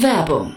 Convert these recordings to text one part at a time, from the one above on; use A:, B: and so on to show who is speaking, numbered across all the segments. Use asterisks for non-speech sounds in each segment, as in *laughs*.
A: Werbung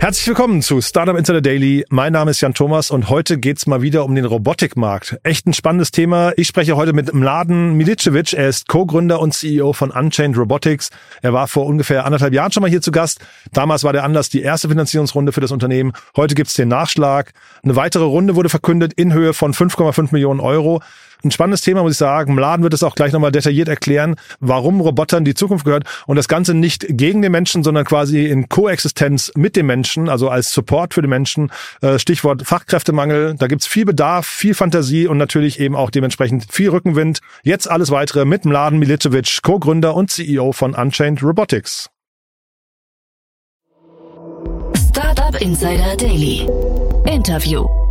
B: Herzlich willkommen zu Startup Insider Daily. Mein Name ist Jan Thomas und heute geht's mal wieder um den Robotikmarkt. Echt ein spannendes Thema. Ich spreche heute mit Mladen Milicevic. Er ist Co-Gründer und CEO von Unchained Robotics. Er war vor ungefähr anderthalb Jahren schon mal hier zu Gast. Damals war der Anlass die erste Finanzierungsrunde für das Unternehmen. Heute gibt's den Nachschlag. Eine weitere Runde wurde verkündet in Höhe von 5,5 Millionen Euro. Ein spannendes Thema, muss ich sagen. Mladen wird es auch gleich nochmal detailliert erklären, warum Robotern die Zukunft gehört und das Ganze nicht gegen den Menschen, sondern quasi in Koexistenz mit dem Menschen, also als Support für den Menschen. Äh, Stichwort Fachkräftemangel. Da gibt's viel Bedarf, viel Fantasie und natürlich eben auch dementsprechend viel Rückenwind. Jetzt alles weitere mit Mladen Milicevic, Co-Gründer und CEO von Unchained Robotics.
A: Startup Insider Daily. Interview.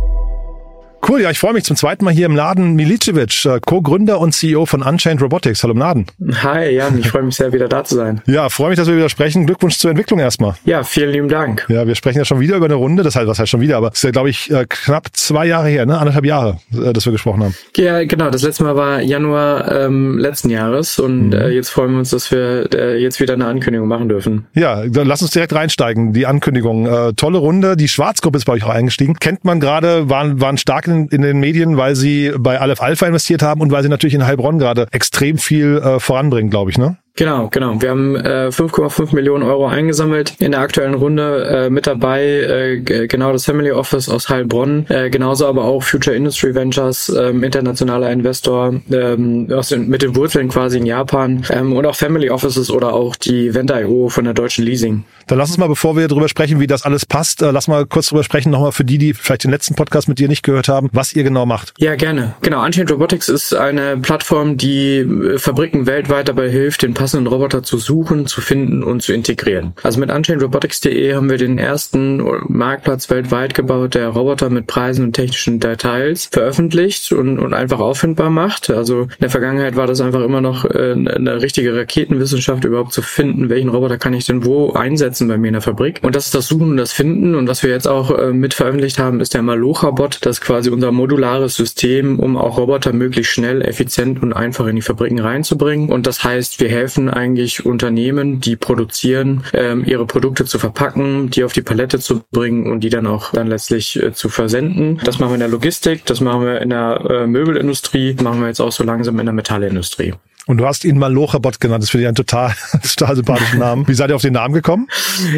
B: Cool, ja, ich freue mich zum zweiten Mal hier im Laden Milicevic, äh, Co-Gründer und CEO von Unchained Robotics. Hallo Laden.
C: Hi Jan, ich freue mich sehr, wieder da zu sein. *laughs*
B: Ja, freue mich, dass wir wieder sprechen. Glückwunsch zur Entwicklung erstmal.
C: Ja, vielen lieben Dank.
B: Ja, wir sprechen ja schon wieder über eine Runde, das heißt, was heißt schon wieder, aber es ist ja, glaube ich, äh, knapp zwei Jahre her, ne? Anderthalb Jahre, äh, dass wir gesprochen haben.
C: Ja, genau. Das letzte Mal war Januar ähm, letzten Jahres und mhm. äh, jetzt freuen wir uns, dass wir äh, jetzt wieder eine Ankündigung machen dürfen.
B: Ja, dann lass uns direkt reinsteigen. Die Ankündigung. Äh, tolle Runde. Die Schwarzgruppe ist bei euch auch eingestiegen. Kennt man gerade, waren, waren stark in, in den Medien weil sie bei Aleph Alpha investiert haben und weil sie natürlich in Heilbronn gerade extrem viel äh, voranbringen, glaube ich, ne?
C: Genau, genau. Wir haben äh, 5,5 Millionen Euro eingesammelt in der aktuellen Runde. Äh, mit dabei äh, genau das Family Office aus Heilbronn, äh, genauso aber auch Future Industry Ventures, ähm, internationaler Investor ähm, aus den, mit den Wurzeln quasi in Japan ähm, und auch Family Offices oder auch die Vent.io von der Deutschen Leasing.
B: Dann lass uns mal, bevor wir darüber sprechen, wie das alles passt, äh, lass mal kurz darüber sprechen, nochmal für die, die vielleicht den letzten Podcast mit dir nicht gehört haben, was ihr genau macht.
C: Ja, gerne. Genau, Unchained Robotics ist eine Plattform, die äh, Fabriken weltweit dabei hilft, den passenden Roboter zu suchen, zu finden und zu integrieren. Also mit UnchainedRobotics.de haben wir den ersten Marktplatz weltweit gebaut, der Roboter mit Preisen und technischen Details veröffentlicht und, und einfach auffindbar macht. Also in der Vergangenheit war das einfach immer noch äh, eine richtige Raketenwissenschaft, überhaupt zu finden, welchen Roboter kann ich denn wo einsetzen bei mir in der Fabrik. Und das ist das Suchen und das Finden. Und was wir jetzt auch äh, mit veröffentlicht haben, ist der Malocha-Bot. Das ist quasi unser modulares System, um auch Roboter möglichst schnell, effizient und einfach in die Fabriken reinzubringen. Und das heißt, wir helfen eigentlich Unternehmen, die produzieren, ähm, ihre Produkte zu verpacken, die auf die Palette zu bringen und die dann auch dann letztlich äh, zu versenden. Das machen wir in der Logistik, das machen wir in der äh, Möbelindustrie, machen wir jetzt auch so langsam in der Metallindustrie.
B: Und du hast ihn mal Lochabot genannt. Das finde ich einen total, *laughs* total sympathischen Namen. Wie seid ihr auf den Namen gekommen?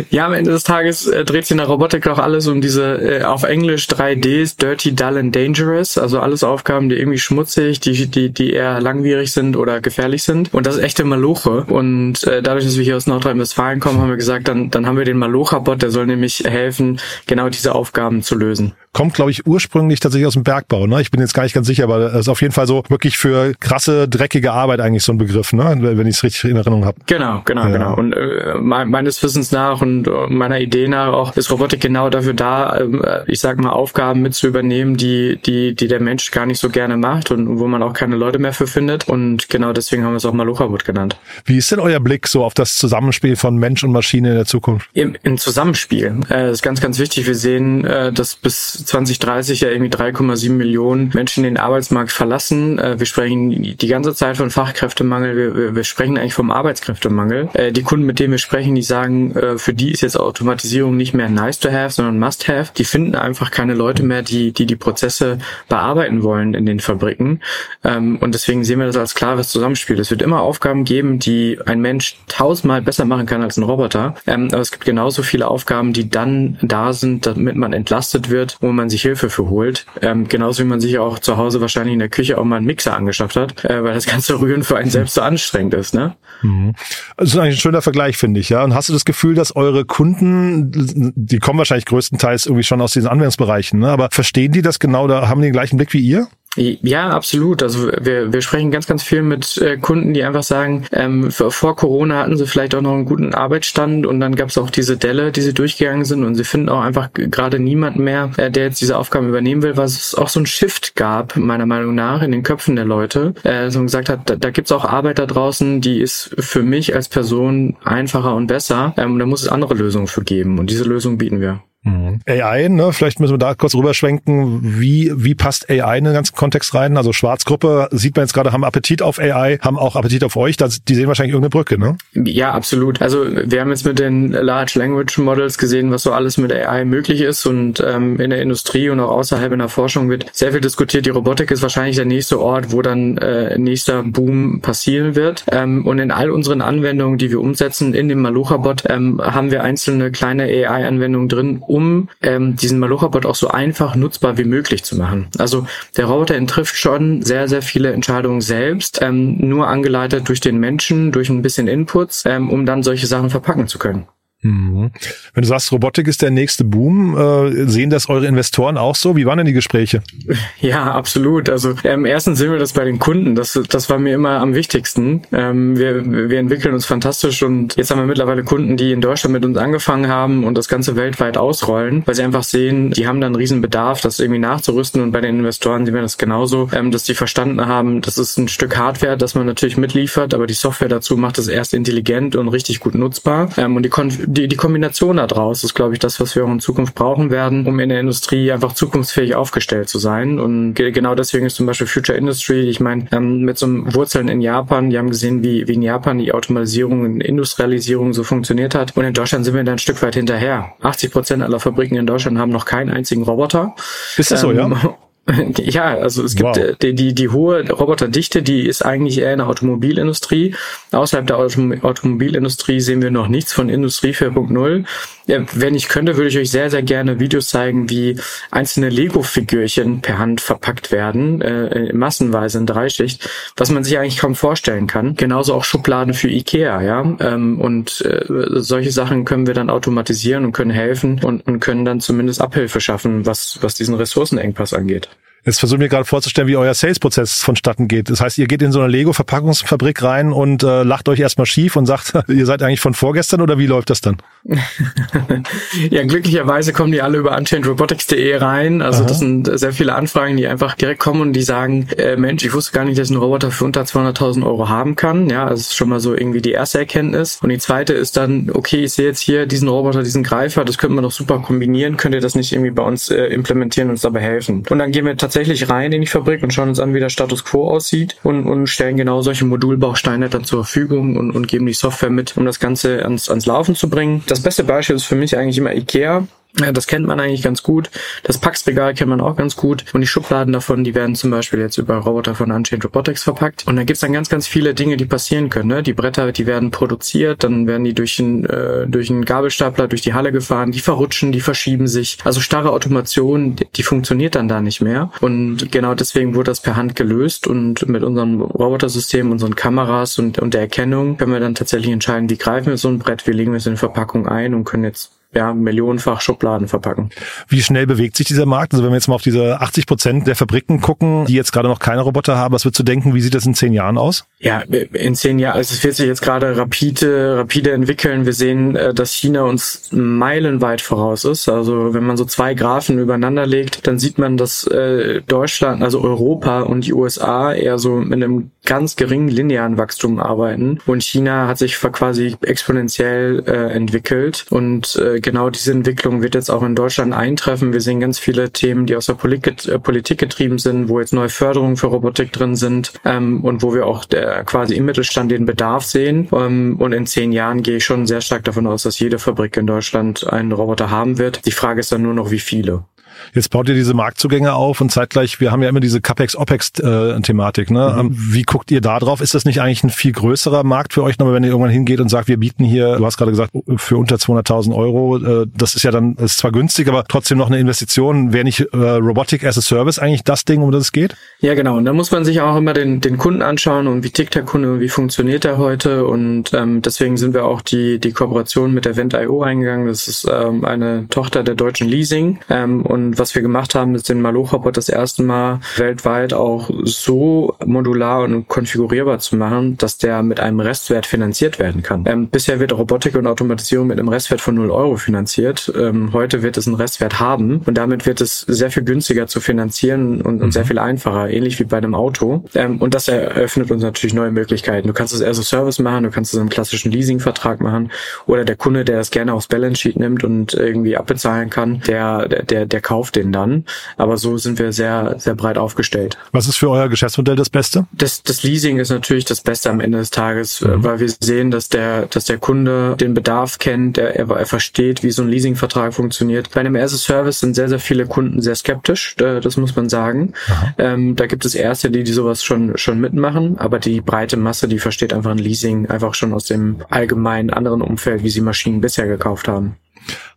C: Ja, am Ende des Tages äh, dreht sich in der Robotik auch alles um diese äh, auf Englisch 3Ds, Dirty, Dull and Dangerous. Also alles Aufgaben, die irgendwie schmutzig, die, die, die eher langwierig sind oder gefährlich sind. Und das ist echte Maloche. Und äh, dadurch, dass wir hier aus Nordrhein-Westfalen kommen, haben wir gesagt, dann, dann haben wir den Malocha-Bot, der soll nämlich helfen, genau diese Aufgaben zu lösen
B: kommt, glaube ich, ursprünglich tatsächlich aus dem Bergbau. Ne? Ich bin jetzt gar nicht ganz sicher, aber das ist auf jeden Fall so wirklich für krasse, dreckige Arbeit eigentlich so ein Begriff, ne? wenn ich es richtig in Erinnerung habe.
C: Genau, genau, ja. genau. Und äh, meines Wissens nach und äh, meiner Idee nach auch ist Robotik genau dafür da, äh, ich sag mal, Aufgaben mit zu übernehmen, die, die, die der Mensch gar nicht so gerne macht und wo man auch keine Leute mehr für findet. Und genau deswegen haben wir es auch Malochabot genannt.
B: Wie ist denn euer Blick so auf das Zusammenspiel von Mensch und Maschine in der Zukunft?
C: Im, im Zusammenspiel. Äh, ist ganz, ganz wichtig. Wir sehen, äh, dass bis 2030 ja irgendwie 3,7 Millionen Menschen den Arbeitsmarkt verlassen. Äh, wir sprechen die ganze Zeit von Fachkräftemangel. Wir, wir, sprechen eigentlich vom Arbeitskräftemangel. Äh, die Kunden, mit denen wir sprechen, die sagen, äh, für die ist jetzt Automatisierung nicht mehr nice to have, sondern must have. Die finden einfach keine Leute mehr, die die, die Prozesse bearbeiten wollen in den Fabriken. Ähm, und deswegen sehen wir das als klares Zusammenspiel. Es wird immer Aufgaben geben, die ein Mensch tausendmal besser machen kann als ein Roboter. Ähm, aber es gibt genauso viele Aufgaben, die dann da sind, damit man entlastet wird und wo man sich Hilfe für holt. Ähm, genauso wie man sich auch zu Hause wahrscheinlich in der Küche auch mal einen Mixer angeschafft hat, äh, weil das ganze *laughs* Rühren für einen selbst so anstrengend ist. Ne?
B: Mhm. Das ist eigentlich ein schöner Vergleich, finde ich. Ja. Und hast du das Gefühl, dass eure Kunden, die kommen wahrscheinlich größtenteils irgendwie schon aus diesen Anwendungsbereichen, ne? aber verstehen die das genau, da haben die den gleichen Blick wie ihr?
C: Ja, absolut. Also wir, wir sprechen ganz, ganz viel mit äh, Kunden, die einfach sagen, ähm, vor Corona hatten sie vielleicht auch noch einen guten Arbeitsstand und dann gab es auch diese Delle, die sie durchgegangen sind und sie finden auch einfach gerade niemanden mehr, äh, der jetzt diese Aufgaben übernehmen will, weil es auch so ein Shift gab, meiner Meinung nach, in den Köpfen der Leute, äh, so gesagt hat, da, da gibt es auch Arbeit da draußen, die ist für mich als Person einfacher und besser. Ähm, da muss es andere Lösungen für geben und diese Lösung bieten wir.
B: Mhm. AI, ne? Vielleicht müssen wir da kurz rüberschwenken. Wie, wie passt AI in den ganzen Kontext rein? Also Schwarzgruppe sieht man jetzt gerade, haben Appetit auf AI, haben auch Appetit auf euch. Das, die sehen wahrscheinlich irgendeine Brücke, ne?
C: Ja, absolut. Also wir haben jetzt mit den Large Language Models gesehen, was so alles mit AI möglich ist und ähm, in der Industrie und auch außerhalb in der Forschung wird sehr viel diskutiert. Die Robotik ist wahrscheinlich der nächste Ort, wo dann äh, nächster Boom passieren wird. Ähm, und in all unseren Anwendungen, die wir umsetzen in dem Malucha-Bot, ähm, haben wir einzelne kleine AI-Anwendungen drin, um ähm, diesen Malocha-Bot auch so einfach nutzbar wie möglich zu machen. Also der Roboter trifft schon sehr, sehr viele Entscheidungen selbst, ähm, nur angeleitet durch den Menschen, durch ein bisschen Inputs, ähm, um dann solche Sachen verpacken zu können.
B: Mhm. Wenn du sagst, Robotik ist der nächste Boom, äh, sehen das eure Investoren auch so? Wie waren denn die Gespräche? *laughs*
C: Ja, absolut. Also ähm, erstens sehen wir das bei den Kunden. Das, das war mir immer am wichtigsten. Ähm, wir, wir entwickeln uns fantastisch und jetzt haben wir mittlerweile Kunden, die in Deutschland mit uns angefangen haben und das Ganze weltweit ausrollen, weil sie einfach sehen, die haben dann einen riesen Bedarf, das irgendwie nachzurüsten und bei den Investoren sehen wir das genauso, ähm, dass die verstanden haben, das ist ein Stück Hardware, das man natürlich mitliefert, aber die Software dazu macht es erst intelligent und richtig gut nutzbar ähm, und die die, die Kombination daraus ist, glaube ich, das, was wir auch in Zukunft brauchen werden, um in der Industrie einfach zukunftsfähig aufgestellt zu sein. Und genau deswegen ist zum Beispiel Future Industry, ich meine, ähm, mit so einem Wurzeln in Japan, die haben gesehen, wie, wie in Japan die Automatisierung und Industrialisierung so funktioniert hat. Und in Deutschland sind wir da ein Stück weit hinterher. 80 Prozent aller Fabriken in Deutschland haben noch keinen einzigen Roboter.
B: Ist das ähm, so, ja? *laughs*
C: Ja, also es gibt wow. Äh, die, die, die hohe Roboterdichte, die ist eigentlich eher in der Automobilindustrie. Außerhalb der Autom Automobilindustrie sehen wir noch nichts von Industrie 4.0. Wenn ich könnte, würde ich euch sehr, sehr gerne Videos zeigen, wie einzelne Lego-Figürchen per Hand verpackt werden, äh, massenweise in Dreischicht, was man sich eigentlich kaum vorstellen kann. Genauso auch Schubladen für Ikea, ja. Ähm, und äh, solche Sachen können wir dann automatisieren und können helfen und, und können dann zumindest Abhilfe schaffen, was, was diesen Ressourcenengpass angeht.
B: Jetzt versuche ich mir gerade vorzustellen, wie euer Sales-Prozess vonstatten geht. Das heißt, ihr geht in so eine Lego-Verpackungsfabrik rein und äh, lacht euch erstmal schief und sagt, *laughs* ihr seid eigentlich von vorgestern oder wie läuft das dann? *laughs*
C: ja, glücklicherweise kommen die alle über unchangerobotics.de rein. Also Aha. das sind sehr viele Anfragen, die einfach direkt kommen und die sagen, äh, Mensch, ich wusste gar nicht, dass ich einen Roboter für unter 200.000 Euro haben kann. Ja, das ist schon mal so irgendwie die erste Erkenntnis. Und die zweite ist dann, okay, ich sehe jetzt hier diesen Roboter, diesen Greifer, das könnte man doch super kombinieren. Könnt ihr das nicht irgendwie bei uns äh, implementieren und uns dabei helfen? Und dann gehen wir tatsächlich rein in die Fabrik und schauen uns an, wie der Status quo aussieht und, und stellen genau solche Modulbausteine dann zur Verfügung und, und geben die Software mit, um das Ganze ans, ans Laufen zu bringen. Das beste Beispiel ist für mich eigentlich immer Ikea. Das kennt man eigentlich ganz gut. Das Packsregal kennt man auch ganz gut. Und die Schubladen davon, die werden zum Beispiel jetzt über Roboter von Unchained Robotics verpackt. Und da gibt's dann ganz, ganz viele Dinge, die passieren können. Ne? Die Bretter, die werden produziert, dann werden die durch einen, äh, durch einen Gabelstapler durch die Halle gefahren, die verrutschen, die verschieben sich. Also starre Automation, die, die funktioniert dann da nicht mehr. Und genau deswegen wurde das per Hand gelöst. Und mit unserem Robotersystem, unseren Kameras und, und der Erkennung können wir dann tatsächlich entscheiden, wie greifen wir so ein Brett, wie legen wir es in die Verpackung ein und können jetzt ja, millionenfach Schubladen verpacken.
B: Wie schnell bewegt sich dieser Markt? Also wenn wir jetzt mal auf diese 80 Prozent der Fabriken gucken, die jetzt gerade noch keine Roboter haben, was wird zu denken, wie sieht das in zehn Jahren aus?
C: Ja, in zehn Jahren, also es wird sich jetzt gerade rapide, rapide entwickeln. Wir sehen, äh, dass China uns meilenweit voraus ist. Also wenn man so zwei Graphen übereinander legt, dann sieht man, dass äh, Deutschland, also Europa und die USA eher so mit einem ganz geringen linearen Wachstum arbeiten. Und China hat sich quasi exponentiell äh, entwickelt und genau diese Entwicklung wird jetzt auch in Deutschland eintreffen. Wir sehen ganz viele Themen, die aus der Politik, äh, Politik getrieben sind, wo jetzt neue Förderungen für Robotik drin sind ähm, und wo wir auch der, quasi im Mittelstand den Bedarf sehen. Ähm, und in zehn Jahren gehe ich schon sehr stark davon aus, dass jede Fabrik in Deutschland einen Roboter haben wird. Die Frage ist dann nur noch, wie viele.
B: Jetzt baut ihr diese Marktzugänge auf und zeitgleich, wir haben ja immer diese CapEx-OPEX-Thematik. Ne? Mhm. Wie guckt ihr da drauf? Ist das nicht eigentlich ein viel größerer Markt für euch nochmal, wenn ihr irgendwann hingeht und sagt, wir bieten hier, du hast gerade gesagt, für unter 200.000 Euro, äh, das ist ja dann, ist zwar günstig, aber trotzdem noch eine Investition. Wäre nicht äh, Robotic as a Service eigentlich das Ding, um das es geht?
C: Ja, genau. Und da muss man sich auch immer den, den Kunden anschauen und wie tickt der Kunde und wie funktioniert er heute. Und ähm, deswegen sind wir auch die, die Kooperation mit der Vent.io eingegangen. Das ist ähm, eine Tochter der deutschen Leasing. Ähm, und was wir gemacht haben, ist den Maloch-Robot das erste Mal weltweit auch so modular und konfigurierbar zu machen, dass der mit einem Restwert finanziert werden kann. Ähm, bisher wird Robotik und Automatisierung mit einem Restwert von 0 Euro finanziert. Ähm, heute wird es einen Restwert haben und damit wird es sehr viel günstiger zu finanzieren und, und sehr mhm. viel einfacher, ähnlich wie bei einem Auto. Ähm, und das eröffnet uns natürlich neue Möglichkeiten. Du kannst es as a Service machen, du kannst es im klassischen Leasingvertrag machen oder der Kunde, der das gerne aufs Balance Sheet nimmt und irgendwie abbezahlen kann, der, der, der kauft den dann. Aber so sind wir sehr, sehr breit aufgestellt.
B: Was ist für euer Geschäftsmodell das Beste?
C: Das, das Leasing ist natürlich das Beste am Ende des Tages, mhm. weil wir sehen, dass der, dass der Kunde den Bedarf kennt, der, er, er versteht, wie so ein Leasingvertrag funktioniert. Bei einem as Service sind sehr, sehr viele Kunden sehr skeptisch, das muss man sagen. Ähm, da gibt es erste, die, die sowas schon, schon mitmachen, aber die breite Masse, die versteht einfach ein Leasing einfach schon aus dem allgemeinen anderen Umfeld, wie sie Maschinen bisher gekauft haben.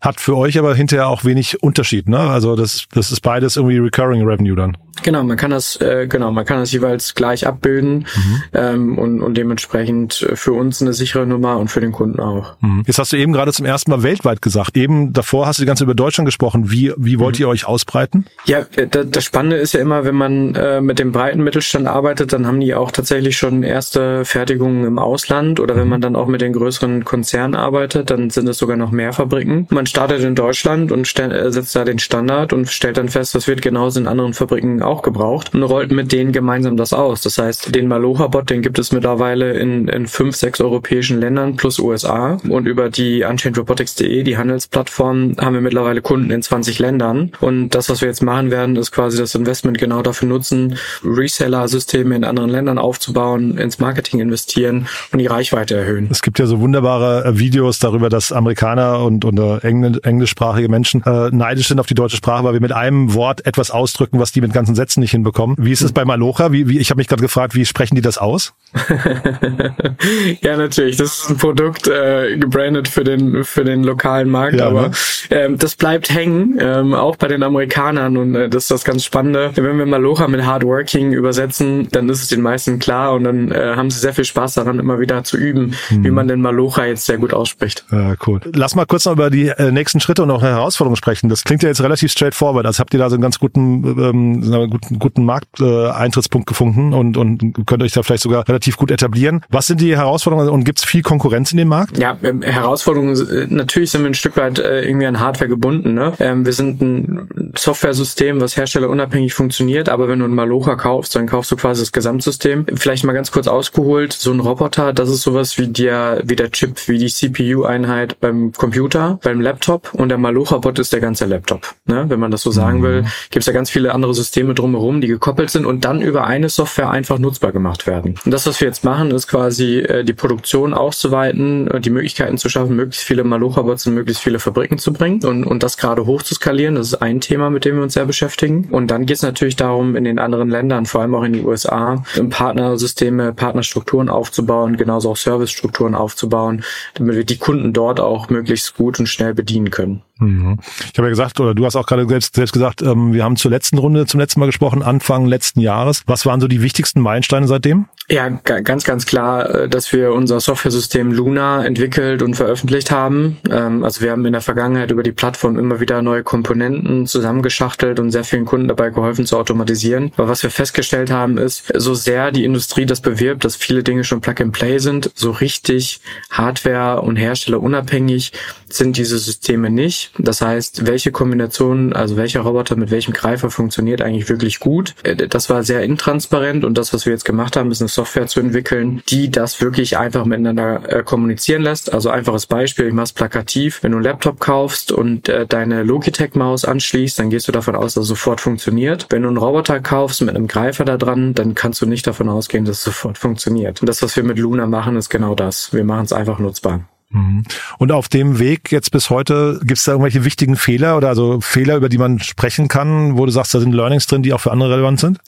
B: Hat für euch aber hinterher auch wenig Unterschied, ne? Also das, das ist beides irgendwie Recurring Revenue dann.
C: Genau, man kann das, äh, genau, man kann das jeweils gleich abbilden mhm. ähm, und, und dementsprechend für uns eine sichere Nummer und für den Kunden auch.
B: Mhm. Jetzt hast du eben gerade zum ersten Mal weltweit gesagt. Eben davor hast du die ganze über Deutschland gesprochen. Wie, wie wollt mhm. ihr euch ausbreiten?
C: Ja, äh, das Spannende ist ja immer, wenn man äh, mit dem breiten Mittelstand arbeitet, dann haben die auch tatsächlich schon erste Fertigungen im Ausland oder wenn mhm. man dann auch mit den größeren Konzernen arbeitet, dann sind es sogar noch mehr Fabriken. Man startet in Deutschland und äh, setzt da den Standard und stellt dann fest, das wird genauso in anderen Fabriken auch gebraucht und rollt mit denen gemeinsam das aus. Das heißt, den Malocha-Bot, den gibt es mittlerweile in, in fünf, sechs europäischen Ländern plus USA und über die UnchainedRobotics.de, die Handelsplattform, haben wir mittlerweile Kunden in 20 Ländern und das, was wir jetzt machen werden, ist quasi das Investment genau dafür nutzen, Reseller-Systeme in anderen Ländern aufzubauen, ins Marketing investieren und die Reichweite erhöhen.
B: Es gibt ja so wunderbare äh, Videos darüber, dass Amerikaner und, und äh, englischsprachige Menschen äh, neidisch sind auf die deutsche Sprache, weil wir mit einem Wort etwas ausdrücken, was die mit ganzen Sätzen nicht hinbekommen. Wie ist es bei Malocha? Wie, wie, ich habe mich gerade gefragt, wie sprechen die das aus? *laughs*
C: ja, natürlich. Das ist ein Produkt äh, gebrandet für den für den lokalen Markt, ja, aber ne? ähm, das bleibt hängen, ähm, auch bei den Amerikanern und äh, das ist das ganz Spannende. Wenn wir Malocha mit Hardworking übersetzen, dann ist es den meisten klar und dann äh, haben sie sehr viel Spaß daran, immer wieder zu üben, hm. wie man den Malocha jetzt sehr gut ausspricht.
B: Ja, cool. Lass mal kurz noch über die äh, nächsten Schritte und auch Herausforderungen sprechen. Das klingt ja jetzt relativ straightforward. Also habt ihr da so einen ganz guten, ähm, guten, guten Markteintrittspunkt gefunden und, und könnt euch da vielleicht sogar relativ gut etablieren. Was sind die Herausforderungen und gibt es viel Konkurrenz in dem Markt?
C: Ja, ähm, Herausforderungen, äh, natürlich sind wir ein Stück weit äh, irgendwie an Hardware gebunden. Ne? Ähm, wir sind ein Software-System, was herstellerunabhängig funktioniert, aber wenn du einen Malocha kaufst, dann kaufst du quasi das Gesamtsystem. Vielleicht mal ganz kurz ausgeholt, so ein Roboter, das ist sowas wie der, wie der Chip, wie die CPU-Einheit beim Computer, beim Laptop und der Malocha-Bot ist der ganze Laptop. Ne? Wenn man das so sagen mhm. will, gibt es ja ganz viele andere Systeme drumherum, die gekoppelt sind und dann über eine Software einfach nutzbar gemacht werden. Und das, was wir jetzt machen, ist quasi äh, die Produktion auszuweiten, äh, die Möglichkeiten zu schaffen, möglichst viele Malocha-Bots in möglichst viele Fabriken zu bringen und, und das gerade hoch zu skalieren. Das ist ein Thema, mit dem wir uns sehr beschäftigen. Und dann geht es natürlich darum, in den anderen Ländern, vor allem auch in die USA, Partnersysteme, Partnerstrukturen aufzubauen, genauso auch Servicestrukturen aufzubauen, damit wir die Kunden dort auch möglichst gut und schnell bedienen können.
B: Ich habe ja gesagt, oder du hast auch gerade selbst, selbst gesagt, ähm, wir haben zur letzten Runde zum letzten Mal gesprochen, Anfang letzten Jahres. Was waren so die wichtigsten Meilensteine seitdem?
C: Ja, ganz, ganz klar, äh, dass wir unser Software-System Luna entwickelt und veröffentlicht haben. Ähm, also wir haben in der Vergangenheit über die Plattform immer wieder neue Komponenten zusammengeschachtelt und sehr vielen Kunden dabei geholfen zu automatisieren. Aber was wir festgestellt haben, ist, so sehr die Industrie das bewirbt, dass viele Dinge schon Plug-and-Play sind, so richtig Hardware- und Hersteller unabhängig sind diese Systeme nicht. Das heißt, welche Kombination, also welcher Roboter mit welchem Greifer funktioniert eigentlich wirklich gut. Äh, das war sehr intransparent und das, was wir jetzt gemacht haben, ist eine Software zu entwickeln, die das wirklich einfach miteinander äh, kommunizieren lässt. Also einfaches Beispiel, ich mach's plakativ. Wenn du einen Laptop kaufst und äh, deine Logitech-Maus anschließt, dann gehst du davon aus, dass es sofort funktioniert. Wenn du einen Roboter kaufst mit einem Greifer da dran, dann kannst du nicht davon ausgehen, dass es sofort funktioniert. Und das, was wir mit Luna machen, ist genau das. Wir machen es einfach nutzbar.
B: Mhm. Und auf dem Weg jetzt bis heute, gibt es da irgendwelche wichtigen Fehler oder also Fehler, über die man sprechen kann, wo du sagst, da sind Learnings drin, die auch für andere relevant sind?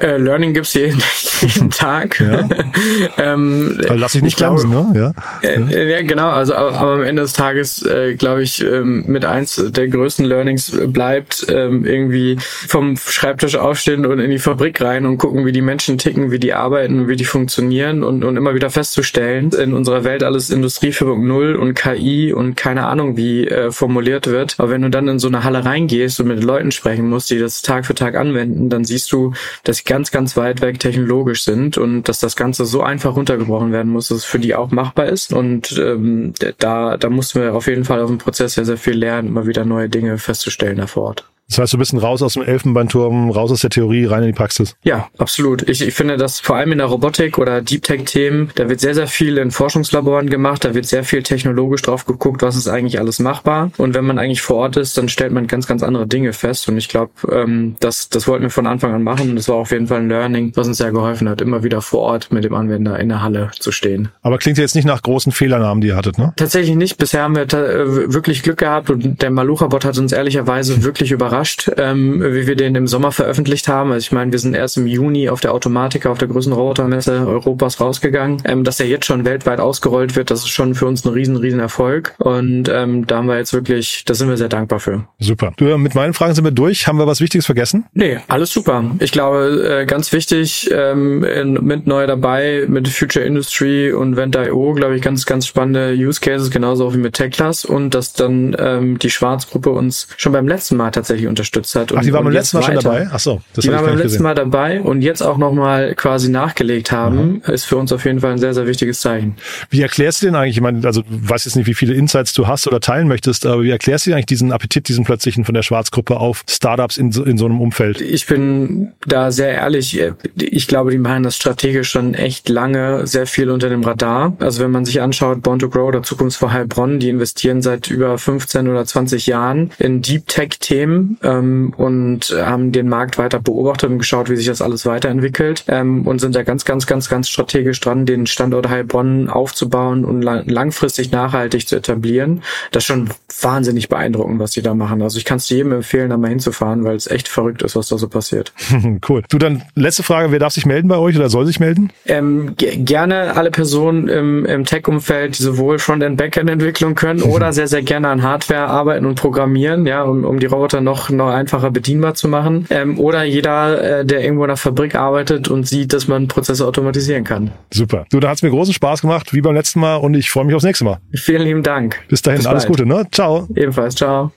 C: Äh, Learning gibt's jeden, *laughs* jeden Tag. *laughs*
B: ähm, also lass ich nicht bremsen, ne?
C: Ja. Äh, ja, genau. Also aber, am Ende des Tages, äh, glaube ich, ähm, mit eins der größten Learnings bleibt ähm, irgendwie vom Schreibtisch aufstehen und in die Fabrik rein und gucken, wie die Menschen ticken, wie die arbeiten, wie die funktionieren und, und immer wieder festzustellen, in unserer Welt alles Industrie 4.0 und KI und keine Ahnung, wie äh, formuliert wird. Aber wenn du dann in so eine Halle reingehst und mit Leuten sprechen musst, die das Tag für Tag anwenden, dann siehst du, dass sie ganz, ganz weit weg technologisch sind und dass das Ganze so einfach runtergebrochen werden muss, dass es für die auch machbar ist. Und ähm, da, da mussten wir auf jeden Fall auf dem Prozess sehr, sehr viel lernen, immer wieder neue Dinge festzustellen da vor Ort.
B: Das heißt, du bist ein raus aus dem Elfenbeinturm, raus aus der Theorie, rein in die Praxis.
C: Ja, absolut. Ich, ich finde, dass vor allem in der Robotik oder Deep Tech-Themen, da wird sehr, sehr viel in Forschungslaboren gemacht, da wird sehr viel technologisch drauf geguckt, was ist eigentlich alles machbar. Und wenn man eigentlich vor Ort ist, dann stellt man ganz, ganz andere Dinge fest. Und ich glaube, ähm, das, das wollten wir von Anfang an machen. Und das war auf jeden Fall ein Learning, was uns sehr geholfen hat, immer wieder vor Ort mit dem Anwender in der Halle zu stehen.
B: Aber klingt jetzt nicht nach großen Fehlernamen, die ihr hattet, ne?
C: Tatsächlich nicht. Bisher haben wir äh, wirklich Glück gehabt und der Malucha-Bot hat uns ehrlicherweise *laughs* wirklich überrascht. Ähm, wie wir den im Sommer veröffentlicht haben. Also ich meine, wir sind erst im Juni auf der Automatika, auf der größten Robotermesse Europas rausgegangen. Ähm, dass er jetzt schon weltweit ausgerollt wird, das ist schon für uns ein riesen, riesen Erfolg. Und ähm, da haben wir jetzt wirklich, da sind wir sehr dankbar für.
B: Super. Du, mit meinen Fragen sind wir durch. Haben wir was Wichtiges vergessen?
C: Nee, alles super. Ich glaube, äh, ganz wichtig, ähm, in, mit neu dabei, mit Future Industry und Vent.io, glaube ich, ganz, ganz spannende Use Cases, genauso wie mit Techlas und dass dann ähm, die Schwarzgruppe uns schon beim letzten Mal tatsächlich unterstützt hat.
B: Ach, die waren beim letzten Mal schon dabei? Ach so,
C: das Die waren beim letzten gesehen. Mal dabei und jetzt auch nochmal quasi nachgelegt haben, mhm. ist für uns auf jeden Fall ein sehr, sehr wichtiges Zeichen.
B: Wie erklärst du denn eigentlich, ich meine, also du weißt jetzt nicht, wie viele Insights du hast oder teilen möchtest, aber wie erklärst du denn eigentlich diesen Appetit, diesen plötzlichen von der Schwarzgruppe auf Startups in so, in so einem Umfeld?
C: Ich bin da sehr ehrlich. Ich glaube, die machen das strategisch schon echt lange sehr viel unter dem Radar. Also wenn man sich anschaut, Born to Grow oder Zukunft vor Heilbronn, die investieren seit über 15 oder 20 Jahren in Deep Tech Themen ähm, und haben den Markt weiter beobachtet und geschaut, wie sich das alles weiterentwickelt ähm, und sind da ganz, ganz, ganz, ganz strategisch dran, den Standort Heilbronn aufzubauen und lang langfristig nachhaltig zu etablieren. Das ist schon wahnsinnig beeindruckend, was die da machen. Also ich kann es jedem empfehlen, da mal hinzufahren, weil es echt verrückt ist, was da so passiert. *laughs*
B: cool. Du dann letzte Frage, wer darf sich melden bei euch oder soll sich melden?
C: Ähm, gerne alle Personen im, im Tech-Umfeld, die sowohl Front- und Backend-Entwicklung können *laughs* oder sehr, sehr gerne an Hardware arbeiten und programmieren, ja, um, um die Roboter noch, noch einfacher bedienbar zu machen. Ähm, oder jeder, äh, der irgendwo in der Fabrik arbeitet und sieht, dass man Prozesse automatisieren kann.
B: Super. Du, da hat's mir großen Spaß gemacht, wie beim letzten Mal und ich freue mich aufs nächste Mal.
C: Vielen lieben Dank.
B: Bis dahin, Bis alles Gute, ne? Ciao.
C: Ebenfalls, ciao.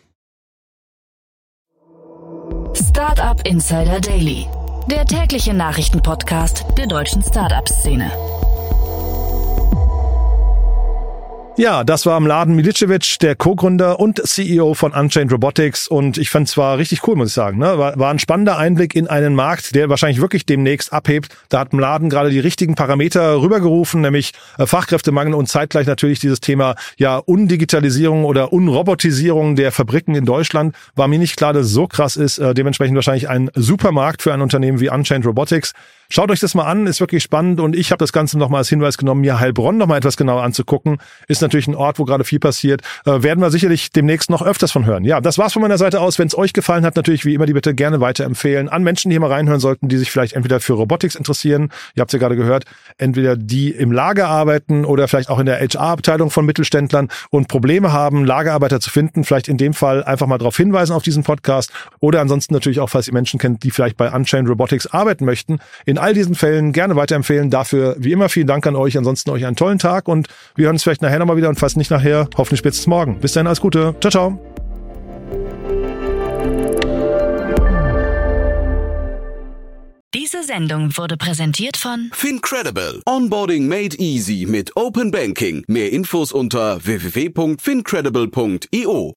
A: Startup Insider Daily, der tägliche Nachrichtenpodcast der deutschen Startup-Szene.
B: Ja, das war Mladen Milicevic, der Co-Gründer und CEO von Unchained Robotics. Und ich fand es war richtig cool, muss ich sagen. Ne? War, war ein spannender Einblick in einen Markt, der wahrscheinlich wirklich demnächst abhebt. Da hat Mladen gerade die richtigen Parameter rübergerufen, nämlich äh, Fachkräftemangel und zeitgleich natürlich dieses Thema ja Undigitalisierung oder Unrobotisierung der Fabriken in Deutschland. War mir nicht klar, dass es so krass ist. Äh, dementsprechend wahrscheinlich ein Supermarkt für ein Unternehmen wie Unchained Robotics. Schaut euch das mal an, ist wirklich spannend und ich habe das Ganze nochmal als Hinweis genommen, mir Heilbronn nochmal etwas genauer anzugucken. Ist natürlich ein Ort, wo gerade viel passiert. Äh, werden wir sicherlich demnächst noch öfters von hören. Ja, das war's von meiner Seite aus. Wenn es euch gefallen hat, natürlich wie immer die Bitte gerne weiterempfehlen an Menschen, die hier mal reinhören sollten, die sich vielleicht entweder für Robotics interessieren, ihr habt ja gerade gehört, entweder die im Lager arbeiten oder vielleicht auch in der HR-Abteilung von Mittelständlern und Probleme haben, Lagerarbeiter zu finden. Vielleicht in dem Fall einfach mal darauf hinweisen auf diesen Podcast oder ansonsten natürlich auch, falls ihr Menschen kennt, die vielleicht bei Unchained Robotics arbeiten möchten. In all diesen Fällen gerne weiterempfehlen. Dafür wie immer vielen Dank an euch. Ansonsten euch einen tollen Tag und wir hören uns vielleicht nachher nochmal wieder und falls nicht nachher, hoffentlich spätestens morgen. Bis dahin alles Gute. Ciao, ciao.
A: Diese Sendung wurde präsentiert von
D: Fincredible. Onboarding made easy mit Open Banking. Mehr Infos unter www.fincredible.io.